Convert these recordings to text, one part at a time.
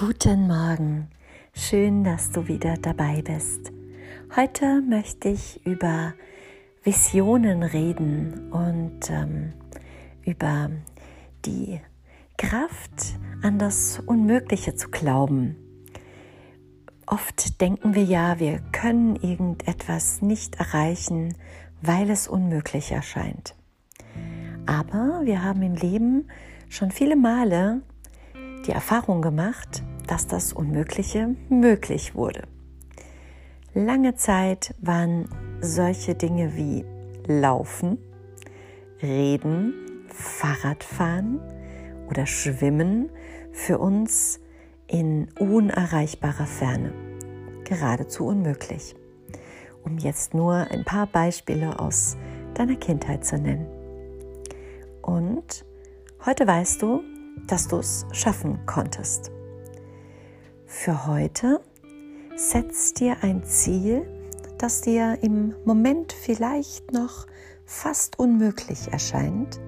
Guten Morgen, schön, dass du wieder dabei bist. Heute möchte ich über Visionen reden und ähm, über die Kraft an das Unmögliche zu glauben. Oft denken wir ja, wir können irgendetwas nicht erreichen, weil es unmöglich erscheint. Aber wir haben im Leben schon viele Male die Erfahrung gemacht, dass das Unmögliche möglich wurde. Lange Zeit waren solche Dinge wie Laufen, Reden, Fahrradfahren oder Schwimmen für uns in unerreichbarer Ferne, geradezu unmöglich. Um jetzt nur ein paar Beispiele aus deiner Kindheit zu nennen. Und heute weißt du, dass du es schaffen konntest. Für heute setz dir ein Ziel, das dir im Moment vielleicht noch fast unmöglich erscheint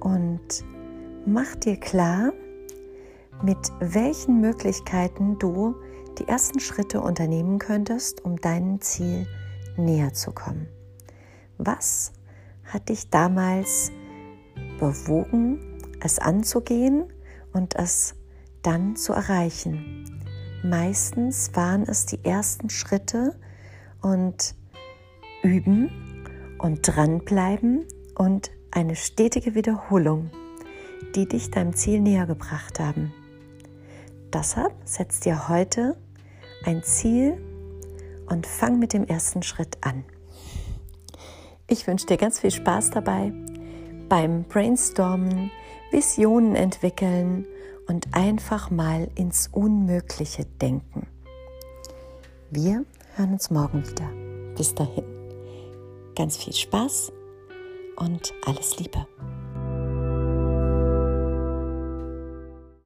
und mach dir klar, mit welchen Möglichkeiten du die ersten Schritte unternehmen könntest, um deinem Ziel näher zu kommen. Was hat dich damals bewogen, es anzugehen und es dann zu erreichen. Meistens waren es die ersten Schritte und üben und dranbleiben und eine stetige Wiederholung, die dich deinem Ziel näher gebracht haben. Deshalb setz dir heute ein Ziel und fang mit dem ersten Schritt an. Ich wünsche dir ganz viel Spaß dabei beim Brainstormen, Visionen entwickeln und einfach mal ins Unmögliche denken. Wir hören uns morgen wieder. Bis dahin, ganz viel Spaß und alles Liebe.